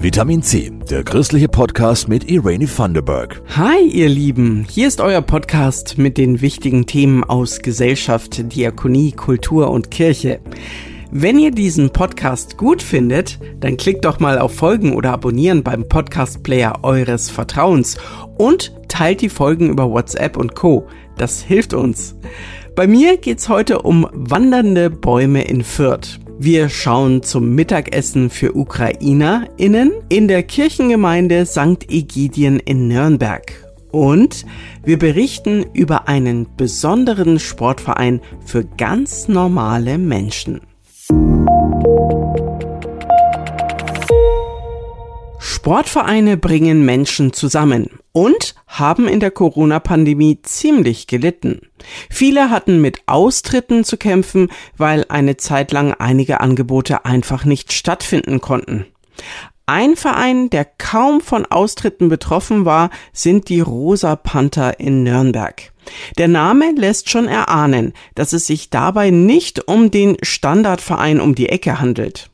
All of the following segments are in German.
Vitamin C, der christliche Podcast mit Irene Thunderberg. Hi, ihr Lieben. Hier ist euer Podcast mit den wichtigen Themen aus Gesellschaft, Diakonie, Kultur und Kirche. Wenn ihr diesen Podcast gut findet, dann klickt doch mal auf Folgen oder Abonnieren beim Podcast-Player eures Vertrauens und teilt die Folgen über WhatsApp und Co. Das hilft uns. Bei mir geht's heute um wandernde Bäume in Fürth. Wir schauen zum Mittagessen für UkrainerInnen in der Kirchengemeinde St. Egidien in Nürnberg. Und wir berichten über einen besonderen Sportverein für ganz normale Menschen. Sportvereine bringen Menschen zusammen und haben in der Corona-Pandemie ziemlich gelitten. Viele hatten mit Austritten zu kämpfen, weil eine Zeit lang einige Angebote einfach nicht stattfinden konnten. Ein Verein, der kaum von Austritten betroffen war, sind die Rosa Panther in Nürnberg. Der Name lässt schon erahnen, dass es sich dabei nicht um den Standardverein um die Ecke handelt.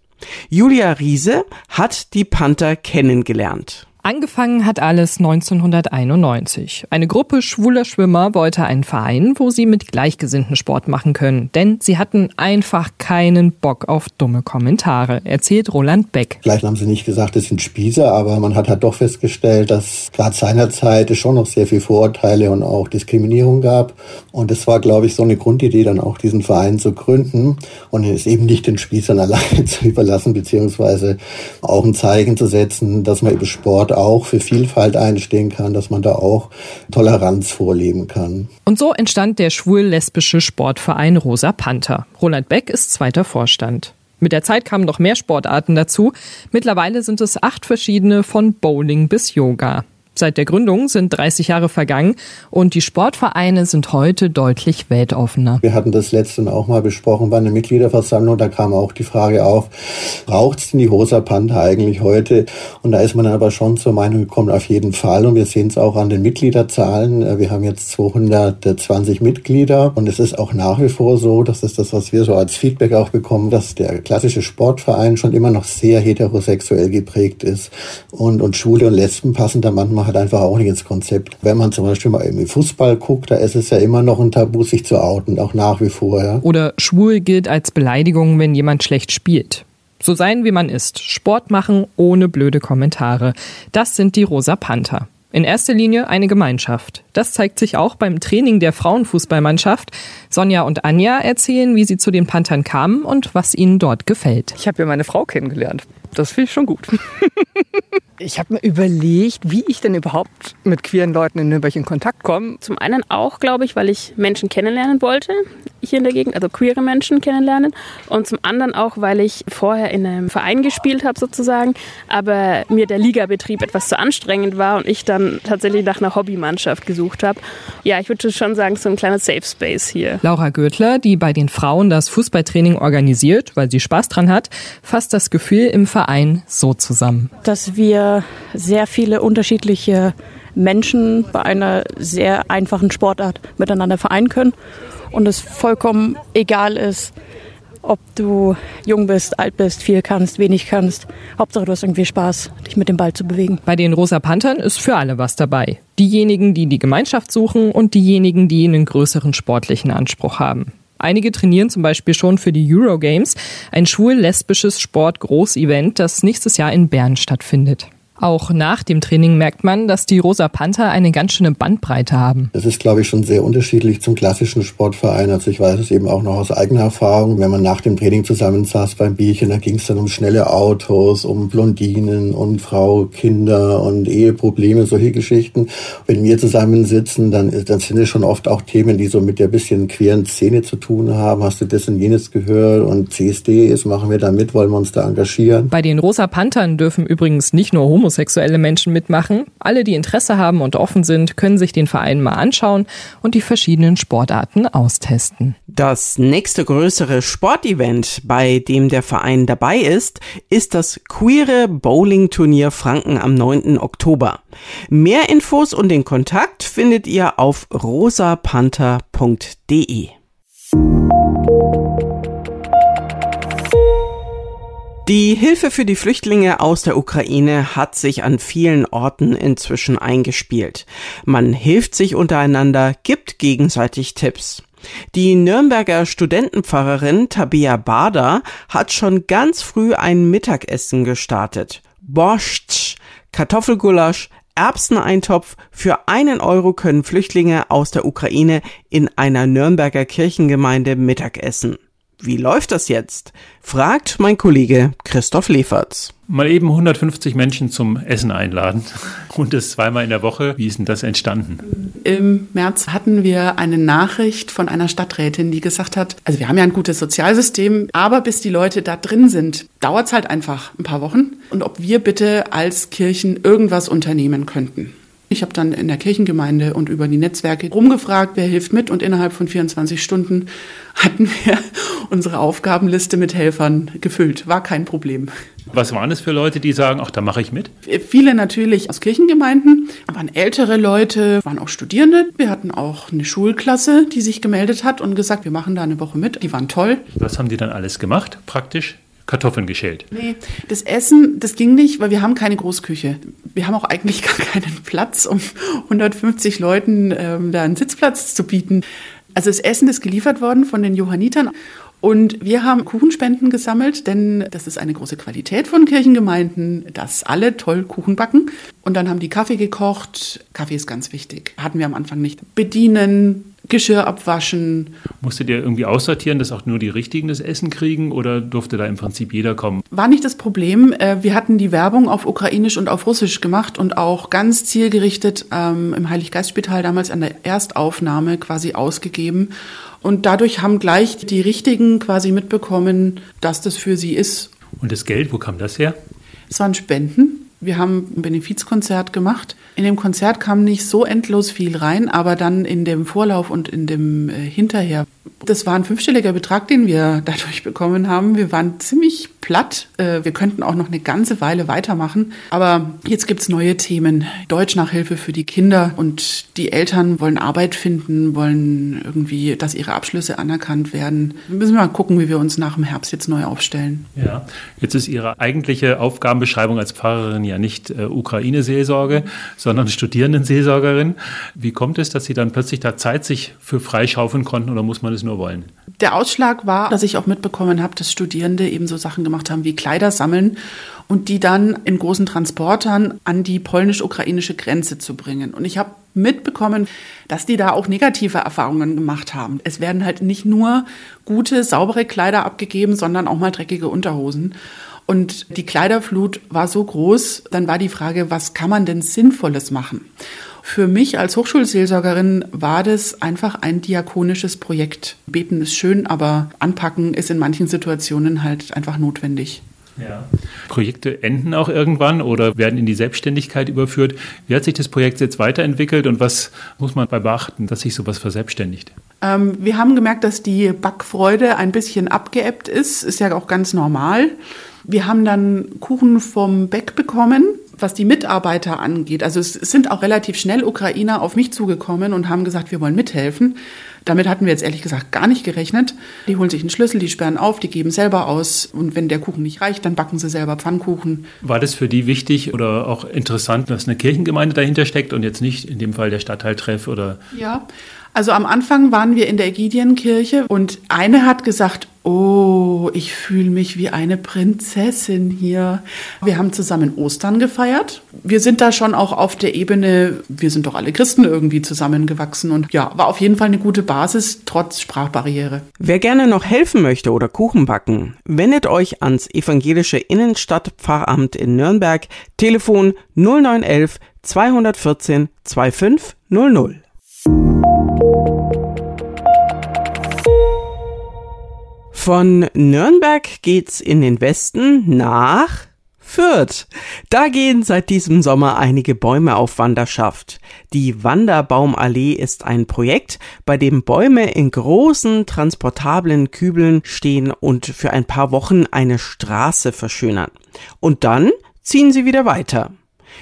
Julia Riese hat die Panther kennengelernt. Angefangen hat alles 1991. Eine Gruppe schwuler Schwimmer wollte einen Verein, wo sie mit Gleichgesinnten Sport machen können, denn sie hatten einfach keinen Bock auf dumme Kommentare, erzählt Roland Beck. Vielleicht haben sie nicht gesagt, es sind Spießer, aber man hat halt doch festgestellt, dass gerade seinerzeit es schon noch sehr viel Vorurteile und auch Diskriminierung gab. Und es war, glaube ich, so eine Grundidee, dann auch diesen Verein zu gründen und es eben nicht den Spießern alleine zu überlassen, beziehungsweise auch ein Zeichen zu setzen, dass man über Sport auch für Vielfalt einstehen kann, dass man da auch Toleranz vorleben kann. Und so entstand der schwul-lesbische Sportverein Rosa Panther. Roland Beck ist zweiter Vorstand. Mit der Zeit kamen noch mehr Sportarten dazu. Mittlerweile sind es acht verschiedene von Bowling bis Yoga. Seit der Gründung sind 30 Jahre vergangen und die Sportvereine sind heute deutlich weltoffener. Wir hatten das letzte auch mal besprochen bei einer Mitgliederversammlung. Da kam auch die Frage auf, braucht es denn die Rosa Panther eigentlich heute? Und da ist man aber schon zur Meinung gekommen, auf jeden Fall. Und wir sehen es auch an den Mitgliederzahlen. Wir haben jetzt 220 Mitglieder und es ist auch nach wie vor so, das ist das, was wir so als Feedback auch bekommen, dass der klassische Sportverein schon immer noch sehr heterosexuell geprägt ist. Und, und Schwule und Lesben passen da manchmal hat einfach auch nicht ins Konzept. Wenn man zum Beispiel mal im Fußball guckt, da ist es ja immer noch ein Tabu, sich zu outen, auch nach wie vor. Ja. Oder schwul gilt als Beleidigung, wenn jemand schlecht spielt. So sein, wie man ist. Sport machen ohne blöde Kommentare. Das sind die Rosa Panther. In erster Linie eine Gemeinschaft. Das zeigt sich auch beim Training der Frauenfußballmannschaft. Sonja und Anja erzählen, wie sie zu den Panthern kamen und was ihnen dort gefällt. Ich habe ja meine Frau kennengelernt. Das finde ich schon gut. ich habe mir überlegt, wie ich denn überhaupt mit queeren Leuten in Nürnberg in Kontakt komme. Zum einen auch, glaube ich, weil ich Menschen kennenlernen wollte, hier in der Gegend, also queere Menschen kennenlernen. Und zum anderen auch, weil ich vorher in einem Verein gespielt habe sozusagen, aber mir der Ligabetrieb etwas zu anstrengend war und ich dann tatsächlich nach einer Hobbymannschaft gesucht habe. Ja, ich würde schon sagen, so ein kleiner Safe Space hier. Laura Gürtler, die bei den Frauen das Fußballtraining organisiert, weil sie Spaß dran hat, fasst das Gefühl im Verein so zusammen. Dass wir sehr viele unterschiedliche Menschen bei einer sehr einfachen Sportart miteinander vereinen können und es vollkommen egal ist, ob du jung bist, alt bist, viel kannst, wenig kannst. Hauptsache du hast irgendwie Spaß, dich mit dem Ball zu bewegen. Bei den Rosa Panthern ist für alle was dabei. Diejenigen, die die Gemeinschaft suchen und diejenigen, die einen größeren sportlichen Anspruch haben. Einige trainieren zum Beispiel schon für die Eurogames, ein schwul-lesbisches Sport-Großevent, das nächstes Jahr in Bern stattfindet. Auch nach dem Training merkt man, dass die Rosa Panther eine ganz schöne Bandbreite haben. Das ist, glaube ich, schon sehr unterschiedlich zum klassischen Sportverein. Also ich weiß es eben auch noch aus eigener Erfahrung. Wenn man nach dem Training zusammensaß beim Bierchen, da ging es dann um schnelle Autos, um Blondinen und Frau, Kinder und Eheprobleme, solche Geschichten. Wenn wir zusammensitzen, dann, dann sind es schon oft auch Themen, die so mit der bisschen queeren Szene zu tun haben. Hast du das und jenes gehört? Und CSD ist, machen wir da mit, wollen wir uns da engagieren? Bei den Rosa Panthern dürfen übrigens nicht nur Homo homosexuelle Menschen mitmachen. Alle, die Interesse haben und offen sind, können sich den Verein mal anschauen und die verschiedenen Sportarten austesten. Das nächste größere Sportevent, bei dem der Verein dabei ist, ist das Queere Bowling Turnier Franken am 9. Oktober. Mehr Infos und den Kontakt findet ihr auf rosapanther.de. Die Hilfe für die Flüchtlinge aus der Ukraine hat sich an vielen Orten inzwischen eingespielt. Man hilft sich untereinander, gibt gegenseitig Tipps. Die Nürnberger Studentenpfarrerin Tabea Bader hat schon ganz früh ein Mittagessen gestartet. Borscht, Kartoffelgulasch, Erbseneintopf. Für einen Euro können Flüchtlinge aus der Ukraine in einer Nürnberger Kirchengemeinde Mittagessen. Wie läuft das jetzt? fragt mein Kollege Christoph Leferz. Mal eben 150 Menschen zum Essen einladen und das zweimal in der Woche. Wie ist denn das entstanden? Im März hatten wir eine Nachricht von einer Stadträtin, die gesagt hat, also wir haben ja ein gutes Sozialsystem, aber bis die Leute da drin sind, dauert es halt einfach ein paar Wochen und ob wir bitte als Kirchen irgendwas unternehmen könnten. Ich habe dann in der Kirchengemeinde und über die Netzwerke rumgefragt, wer hilft mit und innerhalb von 24 Stunden hatten wir unsere Aufgabenliste mit Helfern gefüllt. War kein Problem. Was waren es für Leute, die sagen, ach, da mache ich mit? Viele natürlich aus Kirchengemeinden, waren ältere Leute, waren auch Studierende. Wir hatten auch eine Schulklasse, die sich gemeldet hat und gesagt, wir machen da eine Woche mit. Die waren toll. Was haben die dann alles gemacht, praktisch? Kartoffeln geschält. Nee, das Essen, das ging nicht, weil wir haben keine Großküche. Wir haben auch eigentlich gar keinen Platz, um 150 Leuten ähm, da einen Sitzplatz zu bieten. Also das Essen ist geliefert worden von den Johannitern und wir haben Kuchenspenden gesammelt, denn das ist eine große Qualität von Kirchengemeinden, dass alle toll Kuchen backen. Und dann haben die Kaffee gekocht. Kaffee ist ganz wichtig. Hatten wir am Anfang nicht. Bedienen, Geschirr abwaschen. Musstet ihr irgendwie aussortieren, dass auch nur die Richtigen das Essen kriegen oder durfte da im Prinzip jeder kommen? War nicht das Problem. Äh, wir hatten die Werbung auf Ukrainisch und auf Russisch gemacht und auch ganz zielgerichtet ähm, im Heiliggeistspital damals an der Erstaufnahme quasi ausgegeben. Und dadurch haben gleich die Richtigen quasi mitbekommen, dass das für sie ist. Und das Geld, wo kam das her? Es waren Spenden. Wir haben ein Benefizkonzert gemacht. In dem Konzert kam nicht so endlos viel rein, aber dann in dem Vorlauf und in dem äh, Hinterher das war ein fünfstelliger Betrag, den wir dadurch bekommen haben. Wir waren ziemlich platt. Äh, wir könnten auch noch eine ganze Weile weitermachen. Aber jetzt gibt es neue Themen. Deutschnachhilfe für die Kinder und die Eltern wollen Arbeit finden, wollen irgendwie, dass ihre Abschlüsse anerkannt werden. Wir müssen mal gucken, wie wir uns nach dem Herbst jetzt neu aufstellen. Ja, jetzt ist Ihre eigentliche Aufgabenbeschreibung als Pfarrerin ja nicht äh, Ukraine-Seelsorge, sondern Studierendenseelsorgerin. Wie kommt es, dass Sie dann plötzlich da Zeit sich für freischaufeln konnten oder muss man es nur wollen? Der Ausschlag war, dass ich auch mitbekommen habe, dass Studierende eben so Sachen gemacht haben wie Kleider sammeln und die dann in großen Transportern an die polnisch-ukrainische Grenze zu bringen. Und ich habe mitbekommen, dass die da auch negative Erfahrungen gemacht haben. Es werden halt nicht nur gute, saubere Kleider abgegeben, sondern auch mal dreckige Unterhosen. Und die Kleiderflut war so groß, dann war die Frage, was kann man denn Sinnvolles machen? Für mich als Hochschulseelsorgerin war das einfach ein diakonisches Projekt. Beten ist schön, aber anpacken ist in manchen Situationen halt einfach notwendig. Ja. Projekte enden auch irgendwann oder werden in die Selbstständigkeit überführt. Wie hat sich das Projekt jetzt weiterentwickelt und was muss man bei beachten, dass sich sowas verselbstständigt? Ähm, wir haben gemerkt, dass die Backfreude ein bisschen abgeebbt ist. Ist ja auch ganz normal. Wir haben dann Kuchen vom Beck bekommen was die Mitarbeiter angeht, also es sind auch relativ schnell Ukrainer auf mich zugekommen und haben gesagt, wir wollen mithelfen. Damit hatten wir jetzt ehrlich gesagt gar nicht gerechnet. Die holen sich einen Schlüssel, die sperren auf, die geben selber aus und wenn der Kuchen nicht reicht, dann backen sie selber Pfannkuchen. War das für die wichtig oder auch interessant, dass eine Kirchengemeinde dahinter steckt und jetzt nicht in dem Fall der Stadtteiltreff oder? Ja, also am Anfang waren wir in der Egidienkirche und eine hat gesagt, oh, ich fühle mich wie eine Prinzessin hier. Wir haben zusammen Ostern gefeiert. Wir sind da schon auch auf der Ebene, wir sind doch alle Christen irgendwie zusammengewachsen und ja, war auf jeden Fall eine gute Basis, trotz Sprachbarriere. Wer gerne noch helfen möchte oder Kuchen backen, wendet euch ans evangelische Innenstadtpfarramt in Nürnberg, Telefon 0911 214 2500. Von Nürnberg geht's in den Westen nach Fürth. Da gehen seit diesem Sommer einige Bäume auf Wanderschaft. Die Wanderbaumallee ist ein Projekt, bei dem Bäume in großen, transportablen Kübeln stehen und für ein paar Wochen eine Straße verschönern. Und dann ziehen sie wieder weiter.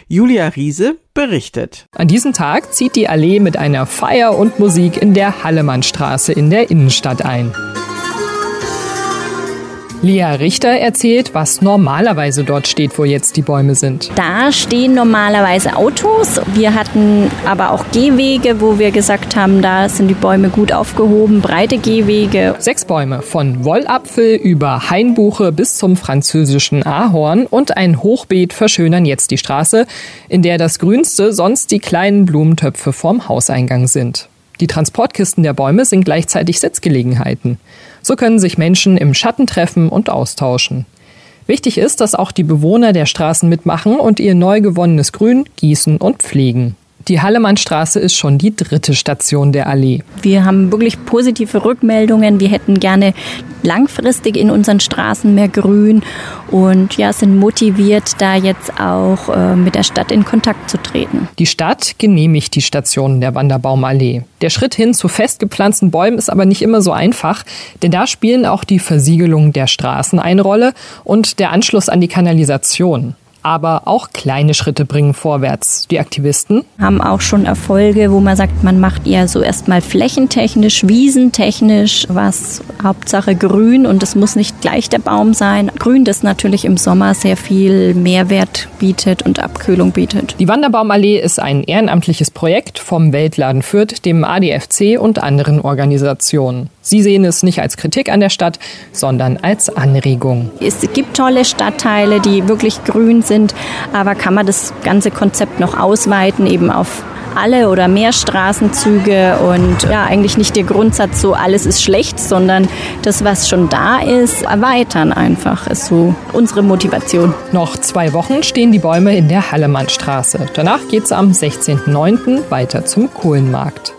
Julia Riese berichtet. An diesem Tag zieht die Allee mit einer Feier und Musik in der Hallemannstraße in der Innenstadt ein. Lea Richter erzählt, was normalerweise dort steht, wo jetzt die Bäume sind. Da stehen normalerweise Autos. Wir hatten aber auch Gehwege, wo wir gesagt haben, da sind die Bäume gut aufgehoben, breite Gehwege. Sechs Bäume, von Wollapfel über Hainbuche bis zum französischen Ahorn und ein Hochbeet verschönern jetzt die Straße, in der das Grünste sonst die kleinen Blumentöpfe vorm Hauseingang sind. Die Transportkisten der Bäume sind gleichzeitig Sitzgelegenheiten. So können sich Menschen im Schatten treffen und austauschen. Wichtig ist, dass auch die Bewohner der Straßen mitmachen und ihr neu gewonnenes Grün gießen und pflegen. Die Hallemannstraße ist schon die dritte Station der Allee. Wir haben wirklich positive Rückmeldungen. Wir hätten gerne langfristig in unseren Straßen mehr Grün und ja, sind motiviert, da jetzt auch äh, mit der Stadt in Kontakt zu treten. Die Stadt genehmigt die Stationen der Wanderbaumallee. Der Schritt hin zu festgepflanzten Bäumen ist aber nicht immer so einfach, denn da spielen auch die Versiegelung der Straßen eine Rolle und der Anschluss an die Kanalisation. Aber auch kleine Schritte bringen vorwärts. Die Aktivisten haben auch schon Erfolge, wo man sagt, man macht eher so erstmal flächentechnisch, wiesentechnisch, was Hauptsache grün und es muss nicht gleich der Baum sein. Grün, das natürlich im Sommer sehr viel Mehrwert bietet und Abkühlung bietet. Die Wanderbaumallee ist ein ehrenamtliches Projekt vom Weltladen Fürth, dem ADFC und anderen Organisationen. Sie sehen es nicht als Kritik an der Stadt, sondern als Anregung. Es gibt tolle Stadtteile, die wirklich grün sind, aber kann man das ganze Konzept noch ausweiten, eben auf alle oder mehr Straßenzüge und ja, eigentlich nicht der Grundsatz, so alles ist schlecht, sondern das, was schon da ist, erweitern einfach, ist so unsere Motivation. Noch zwei Wochen stehen die Bäume in der Hallemannstraße. Danach geht es am 16.09. weiter zum Kohlenmarkt.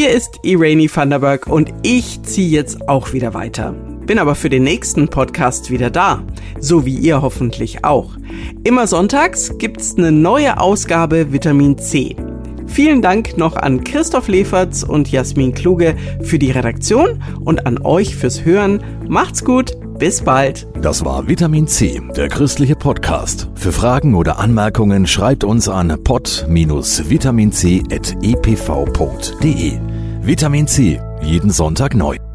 Hier ist Irene Vanderberg und ich ziehe jetzt auch wieder weiter. Bin aber für den nächsten Podcast wieder da. So wie ihr hoffentlich auch. Immer sonntags gibt's eine neue Ausgabe Vitamin C. Vielen Dank noch an Christoph Leferz und Jasmin Kluge für die Redaktion und an euch fürs Hören. Macht's gut, bis bald. Das war Vitamin C, der christliche Podcast. Für Fragen oder Anmerkungen schreibt uns an pod-vitaminc.epv.de. Vitamin C, jeden Sonntag neu.